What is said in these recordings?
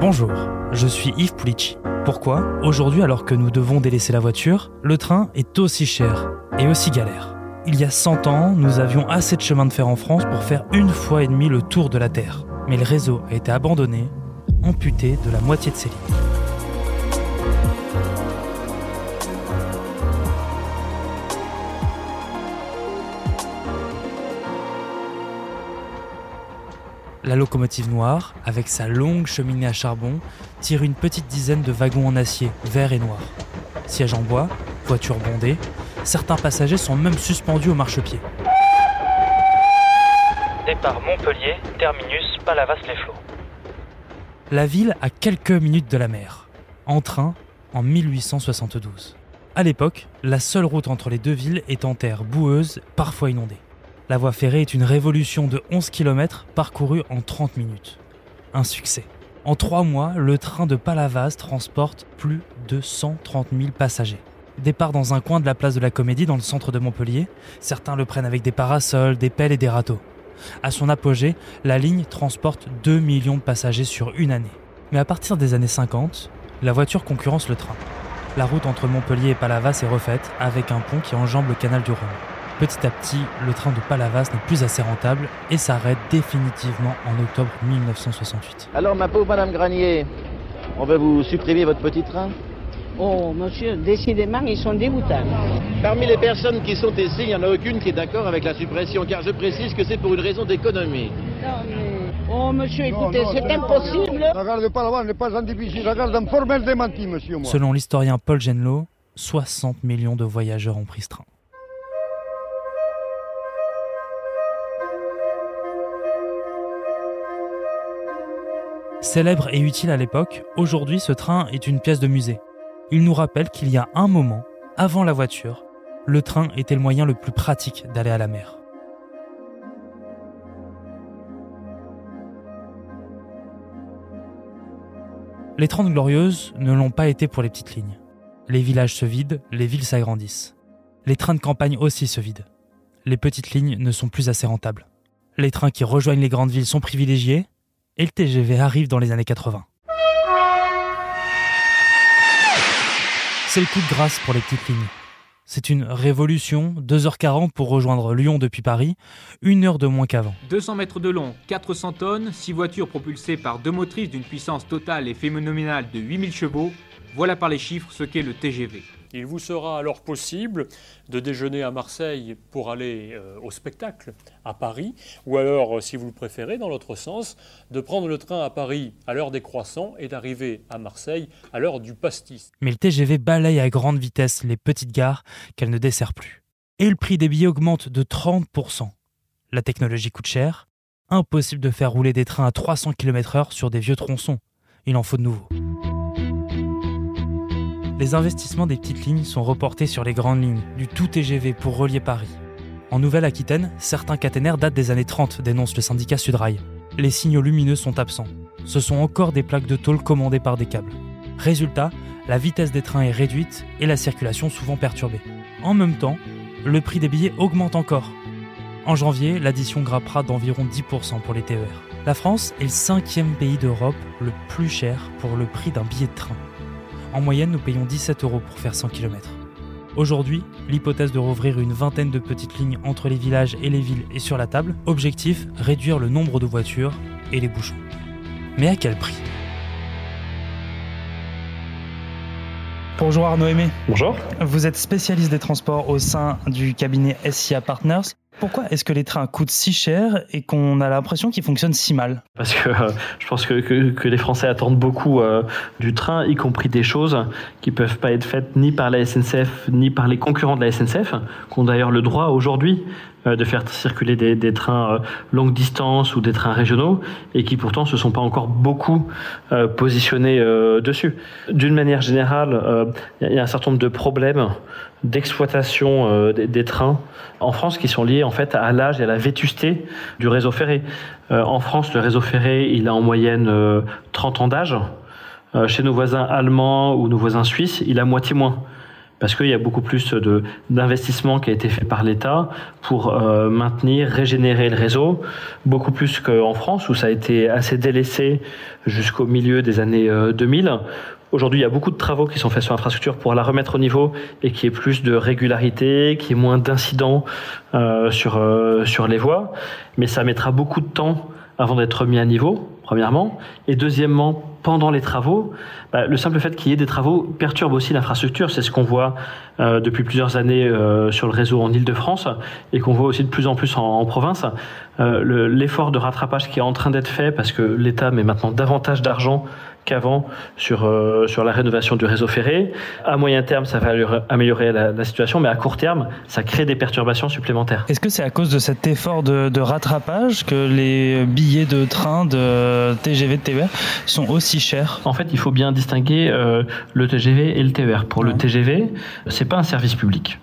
Bonjour, je suis Yves Pulici. Pourquoi, aujourd'hui alors que nous devons délaisser la voiture, le train est aussi cher et aussi galère? Il y a 100 ans, nous avions assez de chemin de fer en France pour faire une fois et demie le tour de la Terre. Mais le réseau a été abandonné, amputé de la moitié de ses lignes. La locomotive noire, avec sa longue cheminée à charbon, tire une petite dizaine de wagons en acier, vert et noir. Siège en bois, voiture bondée, certains passagers sont même suspendus au marchepied. Départ Montpellier, terminus Palavas-les-Flots. La ville a quelques minutes de la mer. En train, en 1872. À l'époque, la seule route entre les deux villes est en terre boueuse, parfois inondée. La voie ferrée est une révolution de 11 km parcourue en 30 minutes. Un succès. En trois mois, le train de Palavas transporte plus de 130 000 passagers. Départ dans un coin de la place de la Comédie dans le centre de Montpellier, certains le prennent avec des parasols, des pelles et des râteaux. À son apogée, la ligne transporte 2 millions de passagers sur une année. Mais à partir des années 50, la voiture concurrence le train. La route entre Montpellier et Palavas est refaite avec un pont qui enjambe le canal du Rhône. Petit à petit, le train de Palavas n'est plus assez rentable et s'arrête définitivement en octobre 1968. Alors, ma pauvre Madame Granier, on va vous supprimer votre petit train? Oh, monsieur, décidément, ils sont dégoûtants. Parmi les personnes qui sont ici, il n'y en a aucune qui est d'accord avec la suppression, car je précise que c'est pour une raison d'économie. Non, mais... Oh, monsieur, écoutez, c'est impossible. Regarde Palavas n'est pas un difficile, regarde un formel démenti, monsieur. Moi. Selon l'historien Paul Genlo, 60 millions de voyageurs ont pris ce train. Célèbre et utile à l'époque, aujourd'hui ce train est une pièce de musée. Il nous rappelle qu'il y a un moment, avant la voiture, le train était le moyen le plus pratique d'aller à la mer. Les Trente Glorieuses ne l'ont pas été pour les petites lignes. Les villages se vident, les villes s'agrandissent. Les trains de campagne aussi se vident. Les petites lignes ne sont plus assez rentables. Les trains qui rejoignent les grandes villes sont privilégiés, et le TGV arrive dans les années 80. C'est le coup de grâce pour les petites lignes. C'est une révolution, 2h40 pour rejoindre Lyon depuis Paris, une heure de moins qu'avant. 200 mètres de long, 400 tonnes, 6 voitures propulsées par deux motrices d'une puissance totale et phénoménale de 8000 chevaux, voilà par les chiffres ce qu'est le TGV. Il vous sera alors possible de déjeuner à Marseille pour aller euh, au spectacle à Paris, ou alors, euh, si vous le préférez, dans l'autre sens, de prendre le train à Paris à l'heure des croissants et d'arriver à Marseille à l'heure du pastis. Mais le TGV balaye à grande vitesse les petites gares qu'elle ne dessert plus. Et le prix des billets augmente de 30%. La technologie coûte cher, impossible de faire rouler des trains à 300 km/h sur des vieux tronçons. Il en faut de nouveaux les investissements des petites lignes sont reportés sur les grandes lignes, du tout TGV pour relier Paris. En Nouvelle-Aquitaine, certains caténaires datent des années 30, dénonce le syndicat Sudrail. Les signaux lumineux sont absents. Ce sont encore des plaques de tôle commandées par des câbles. Résultat, la vitesse des trains est réduite et la circulation souvent perturbée. En même temps, le prix des billets augmente encore. En janvier, l'addition grappera d'environ 10% pour les TER. La France est le cinquième pays d'Europe le plus cher pour le prix d'un billet de train. En moyenne, nous payons 17 euros pour faire 100 km. Aujourd'hui, l'hypothèse de rouvrir une vingtaine de petites lignes entre les villages et les villes est sur la table. Objectif, réduire le nombre de voitures et les bouchons. Mais à quel prix? Bonjour Arnaud Aimé. Bonjour. Vous êtes spécialiste des transports au sein du cabinet SIA Partners. Pourquoi est-ce que les trains coûtent si cher et qu'on a l'impression qu'ils fonctionnent si mal Parce que euh, je pense que, les Français attendent beaucoup euh, du train, y compris des choses qui peuvent pas être faites ni par la SNCF ni par les concurrents de la SNCF, qui ont d'ailleurs le droit aujourd'hui de faire circuler des, trains longue distance ou des trains régionaux et qui pourtant se sont pas encore beaucoup positionnés dessus. D'une manière générale, il y a un certain nombre de problèmes d'exploitation des, trains en France qui sont liés en fait à l'âge et à la vétusté du réseau ferré. Euh, en France, le réseau ferré, il a en moyenne 30 euh, ans d'âge. Euh, chez nos voisins allemands ou nos voisins suisses, il a moitié moins. Parce qu'il y a beaucoup plus d'investissement qui a été fait par l'État pour euh, maintenir, régénérer le réseau, beaucoup plus qu'en France où ça a été assez délaissé jusqu'au milieu des années 2000. Euh, Aujourd'hui, il y a beaucoup de travaux qui sont faits sur l'infrastructure pour la remettre au niveau et qui ait plus de régularité, qui ait moins d'incidents euh, sur, sur les voies. Mais ça mettra beaucoup de temps avant d'être mis à niveau, premièrement. Et deuxièmement, pendant les travaux, bah, le simple fait qu'il y ait des travaux perturbe aussi l'infrastructure. C'est ce qu'on voit euh, depuis plusieurs années euh, sur le réseau en Ile-de-France et qu'on voit aussi de plus en plus en, en province. Euh, L'effort de rattrapage qui est en train d'être fait parce que l'État met maintenant davantage d'argent qu'avant sur, euh, sur la rénovation du réseau ferré. À moyen terme, ça va améliorer la, la, situation, mais à court terme, ça crée des perturbations supplémentaires. Est-ce que c'est à cause de cet effort de, de, rattrapage que les billets de train, de TGV, de TER sont aussi chers? En fait, il faut bien distinguer euh, le TGV et le TER. Pour ouais. le TGV, c'est pas un service public.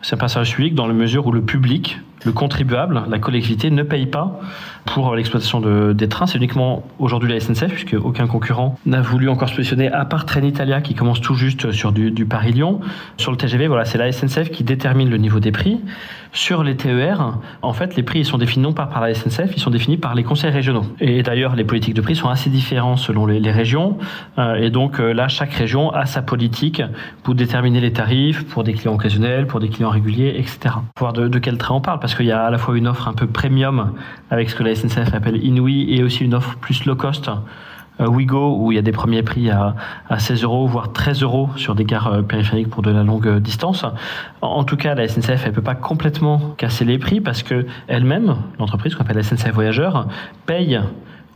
C'est pas un service public dans la mesure où le public, le contribuable, la collectivité ne paye pas pour l'exploitation de, des trains. C'est uniquement aujourd'hui la SNCF, puisque aucun concurrent n'a voulu encore se positionner, à part Trenitalia qui commence tout juste sur du, Paris-Lyon. Sur le TGV, voilà, c'est la SNCF qui détermine le niveau des prix. Sur les TER, en fait, les prix sont définis non pas par la SNCF, ils sont définis par les conseils régionaux. Et d'ailleurs, les politiques de prix sont assez différentes selon les, régions. Euh, et donc euh, là, chaque région a sa politique pour déterminer les tarifs pour des clients occasionnels, pour des clients réguliers, etc. Pour voir de quel train on parle, parce qu'il y a à la fois une offre un peu premium avec ce que la SNCF appelle Inouï et aussi une offre plus low cost euh, Wigo, où il y a des premiers prix à, à 16 euros, voire 13 euros sur des gares euh, périphériques pour de la longue distance. En, tout cas, la SNCF, elle peut pas complètement casser les prix parce que elle-même, l'entreprise qu'on appelle la SNCF Voyageurs, paye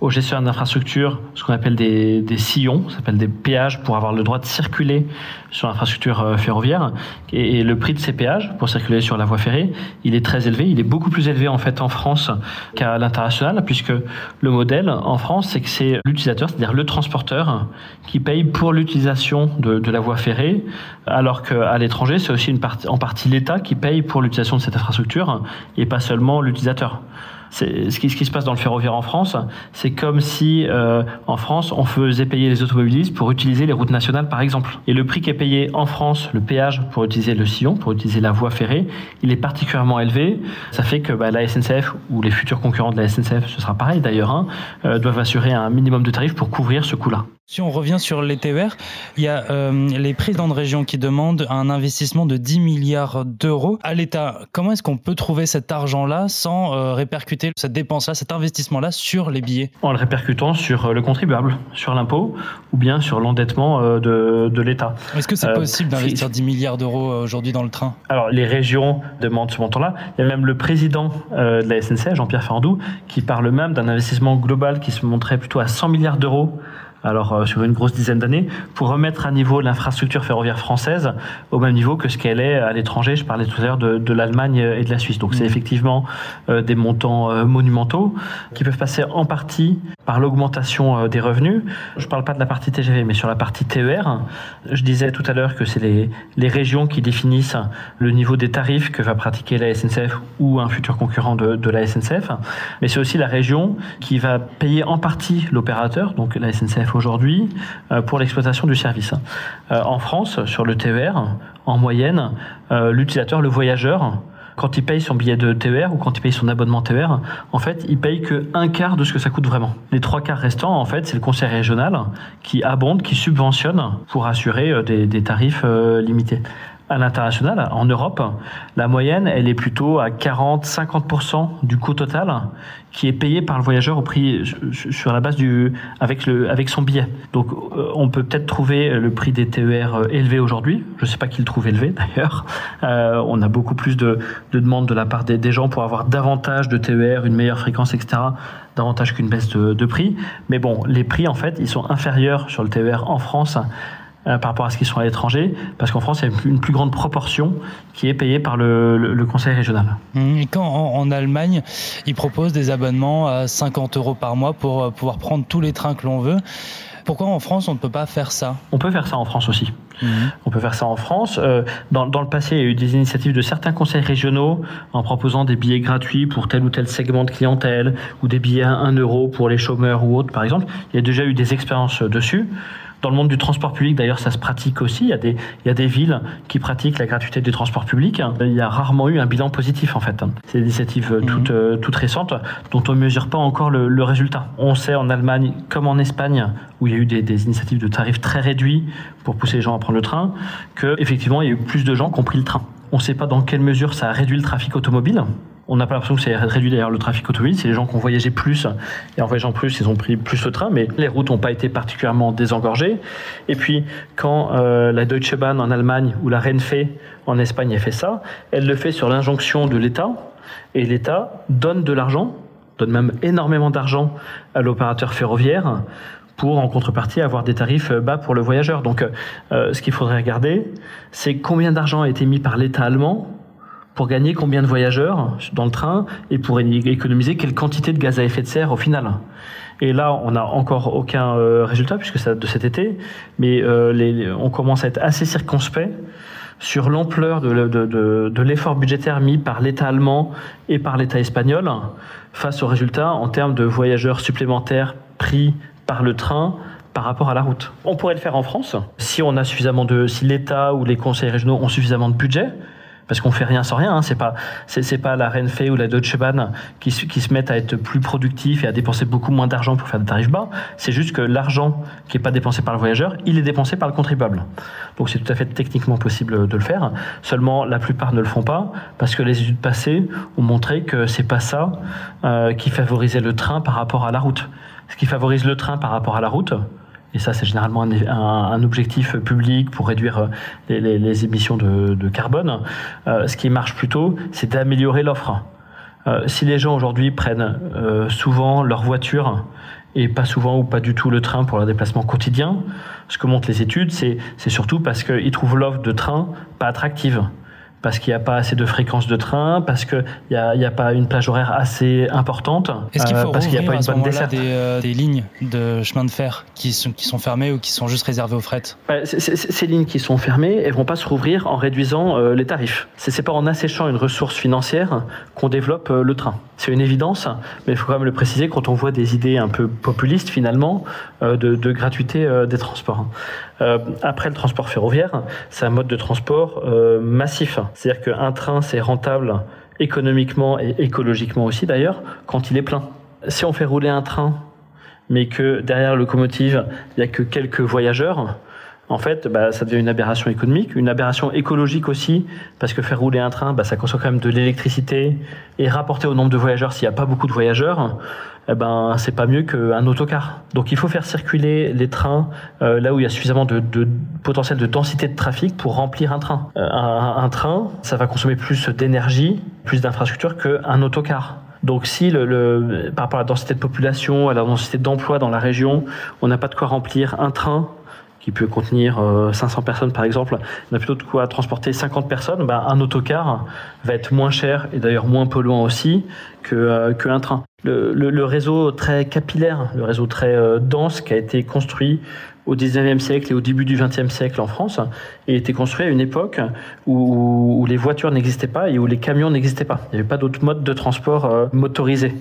aux gestionnaires d'infrastructure ce qu'on appelle des, des sillons, ça s'appelle des péages pour avoir le droit de circuler sur l'infrastructure ferroviaire. Et, le prix de ces péages pour circuler sur la voie ferrée, il est très élevé. Il est beaucoup plus élevé en fait en France qu'à l'international, puisque le modèle en France, c'est que c'est l'utilisateur, c'est-à-dire le transporteur, qui paye pour l'utilisation de, de, la voie ferrée, alors qu'à l'étranger, c'est aussi une partie, en partie l'État qui paye pour l'utilisation de cette infrastructure et pas seulement l'utilisateur ce qui, ce qui se passe dans le ferroviaire en France, c'est comme si euh, en France on faisait payer les automobilistes pour utiliser les routes nationales par exemple. Et le prix qui est payé en France, le péage pour utiliser le sillon, pour utiliser la voie ferrée, il est particulièrement élevé. Ça fait que bah, la SNCF ou les futurs concurrents de la SNCF, ce sera pareil d'ailleurs, hein, euh, doivent assurer un minimum de tarifs pour couvrir ce coût-là. Si on revient sur les TER, il y a euh, les présidents de région qui demandent un investissement de 10 milliards d'euros à l'État. Comment est-ce qu'on peut trouver cet argent-là sans euh, répercuter cette dépense-là, cet investissement-là sur les billets? En le répercutant sur le contribuable, sur l'impôt ou bien sur l'endettement euh, de, de l'État. Est-ce que c'est possible d'investir 10 milliards d'euros aujourd'hui dans le train? Alors les régions demandent ce montant-là. Il y a même le président de la SNCF, Jean-Pierre Fardou, qui parle même d'un investissement global qui se montrait plutôt à 100 milliards d'euros alors euh, sur une grosse dizaine d'années, pour remettre à niveau l'infrastructure ferroviaire française au même niveau que ce qu'elle est à l'étranger. Je parlais tout à l'heure de, de l'Allemagne et de la Suisse. Donc c'est effectivement euh, des montants euh, monumentaux qui peuvent passer en partie par l'augmentation des revenus. Je ne parle pas de la partie TGV, mais sur la partie TER. Je disais tout à l'heure que c'est les, les régions qui définissent le niveau des tarifs que va pratiquer la SNCF ou un futur concurrent de, de la SNCF. Mais c'est aussi la région qui va payer en partie l'opérateur, donc la SNCF aujourd'hui euh, pour l'exploitation du service. Euh, en France, sur le TER, en moyenne, euh, l'utilisateur, le voyageur, quand il paye son billet de TER ou quand il paye son abonnement TER, en fait, il paye que un quart de ce que ça coûte vraiment. Les trois quarts restants, en fait, c'est le conseil régional qui abonde, qui subventionne pour assurer des, des tarifs limités à l'international, en Europe, la moyenne, elle est plutôt à 40-50% du coût total qui est payé par le voyageur au prix sur la base du avec le avec son billet. Donc on peut peut-être trouver le prix des TER élevé aujourd'hui. Je ne sais pas qui le trouve élevé d'ailleurs. Euh, on a beaucoup plus de, de demandes de la part des, des, gens pour avoir davantage de TER, une meilleure fréquence, etc. Davantage qu'une baisse de, de prix. Mais bon, les prix en fait, ils sont inférieurs sur le TER en France euh, par rapport à ce qu'ils sont à l'étranger, parce qu'en France, il y a une plus grande proportion qui est payée par le, le, le conseil régional. Et quand en, en, Allemagne, ils proposent des abonnements à 50 euros par mois pour euh, pouvoir prendre tous les trains que l'on veut, pourquoi en France on ne peut pas faire ça? On peut faire ça en France aussi. Mmh. On peut faire ça en France. Euh, dans, dans, le passé, il y a eu des initiatives de certains conseils régionaux en proposant des billets gratuits pour tel ou tel segment de clientèle ou des billets à 1 euro pour les chômeurs ou autres, par exemple. Il y a déjà eu des expériences dessus. Dans le monde du transport public, d'ailleurs, ça se pratique aussi. Il y, a des, il y a des villes qui pratiquent la gratuité du transport public. Il y a rarement eu un bilan positif, en fait. C'est des initiatives mhm. toutes, euh, toutes récentes dont on ne mesure pas encore le, le, résultat. On sait en Allemagne, comme en Espagne, où il y a eu des, des, initiatives de tarifs très réduits pour pousser les gens à prendre le train, qu'effectivement, il y a eu plus de gens qui ont pris le train. On ne sait pas dans quelle mesure ça a réduit le trafic automobile. On n'a pas l'impression que ça a réduit d'ailleurs le trafic automobile. C'est les gens qui ont voyagé plus. Et en voyageant plus, ils ont pris plus le train. Mais les routes n'ont pas été particulièrement désengorgées. Et puis, quand euh, la Deutsche Bahn en Allemagne ou la Renfe en Espagne a fait ça, elle le fait sur l'injonction de l'État. Et l'État donne de l'argent, donne même énormément d'argent à l'opérateur ferroviaire pour en contrepartie avoir des tarifs bas pour le voyageur. Donc euh, ce qu'il faudrait regarder, c'est combien d'argent a été mis par l'État allemand pour gagner combien de voyageurs dans le train et pour économiser quelle quantité de gaz à effet de serre au final. Et là, on n'a encore aucun euh, résultat puisque c'est de cet été, mais euh, on commence à être assez circonspect sur l'ampleur de, de, de l'effort budgétaire mis par l'État allemand et par l'État espagnol face aux résultats en termes de voyageurs supplémentaires pris par le train par rapport à la route. On pourrait le faire en France si on a suffisamment de, si l'État ou les conseils régionaux ont suffisamment de budget parce qu'on fait rien sans rien. Hein. C'est pas c'est pas la Renfe ou la Deutsche Bahn qui, qui se mettent à être plus productifs et à dépenser beaucoup moins d'argent pour faire des tarifs bas. C'est juste que l'argent qui est pas dépensé par le voyageur, il est dépensé par le contribuable. Donc c'est tout à fait techniquement possible de le faire. Seulement la plupart ne le font pas parce que les études passées ont montré que c'est pas ça euh, qui favorisait le train par rapport à la route. Ce qui favorise le train par rapport à la route, et ça c'est généralement un, objectif public pour réduire euh, les, émissions de, carbone, euh, ce qui marche plutôt, c'est d'améliorer l'offre. Euh, si les gens aujourd'hui prennent souvent leur voiture et pas souvent ou pas du tout le train pour leur déplacement quotidien, ce que montrent les études, c'est surtout parce qu'ils trouvent l'offre de train pas attractive parce qu'il n'y a pas assez de fréquences de train, parce qu'il n'y a, a, pas une plage horaire assez importante, Est-ce qu'il faut euh, parce qu'il n'y a pas une bonne desserte. Des, euh, des, lignes de chemin de fer qui sont, qui sont fermées ou qui sont juste réservées aux fret bah, Ces lignes qui sont fermées, elles vont pas se rouvrir en réduisant euh, les tarifs. C'est, c'est pas en asséchant une ressource financière qu'on développe le train. C'est une évidence, mais il faut quand même le préciser quand on voit des idées un peu populistes finalement de, de, gratuité des transports. Après le transport ferroviaire, c'est un mode de transport massif c'est-à-dire qu'un train, c'est rentable économiquement et écologiquement aussi d'ailleurs, quand il est plein. Si on fait rouler un train, mais que derrière la locomotive, il n'y a que quelques voyageurs, en fait, bah, ça devient une aberration économique, une aberration écologique aussi, parce que faire rouler un train, bah, ça consomme quand même de l'électricité, et rapporté au nombre de voyageurs, s'il n'y a pas beaucoup de voyageurs, eh ben, c'est pas mieux qu'un autocar. Donc il faut faire circuler les trains euh, là où il y a suffisamment de, potentiel de densité de trafic pour remplir un train. Euh, un, train, ça va consommer plus d'énergie, plus d'infrastructures qu'un autocar. Donc si par rapport à la densité de population, à la densité d'emploi dans la région, on n'a pas de quoi remplir un train qui peut contenir 500 euh, personnes par exemple, on a plutôt de quoi transporter 50 personnes, bah, un autocar va être moins cher et d'ailleurs moins polluant aussi que euh, qu'un train. Le, le, le, réseau très capillaire, le réseau très euh, dense qui a été construit au 19e siècle et au début du 20e siècle en France et été construit à une époque où, où les voitures n'existaient pas et où les camions n'existaient pas. Il n'y avait pas d'autres modes de transport euh, motorisés.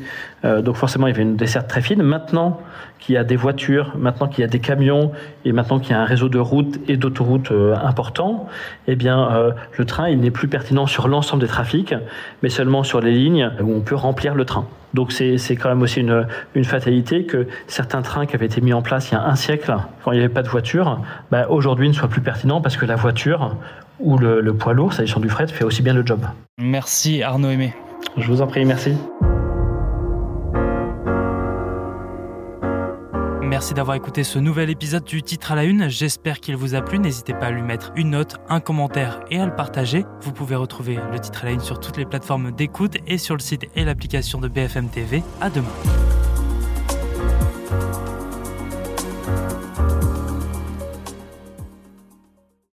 Euh, donc forcément, il y avait une desserte très fine. Maintenant qu'il y a des voitures, maintenant qu'il y a des camions et maintenant qu'il y a un réseau de routes et d'autoroutes euh, important, eh bien, euh, le train, il n'est plus pertinent sur l'ensemble des trafics, mais seulement sur les lignes où on peut remplir le train. Donc c'est quand même aussi une, une, fatalité que certains trains qui avaient été mis en place il y a un siècle, quand il n'y avait pas de voiture, bah, aujourd'hui ne soient plus pertinents parce que la voiture ou le, le poids lourd, s'agissant du fret, fait aussi bien le job. Merci Arnaud Aimé. Je vous en prie, merci. Merci d'avoir écouté ce nouvel épisode du titre à la une. J'espère qu'il vous a plu. N'hésitez pas à lui mettre une note, un commentaire et à le partager. Vous pouvez retrouver le titre à la une sur toutes les plateformes d'écoute et sur le site et l'application de BFM TV. À demain.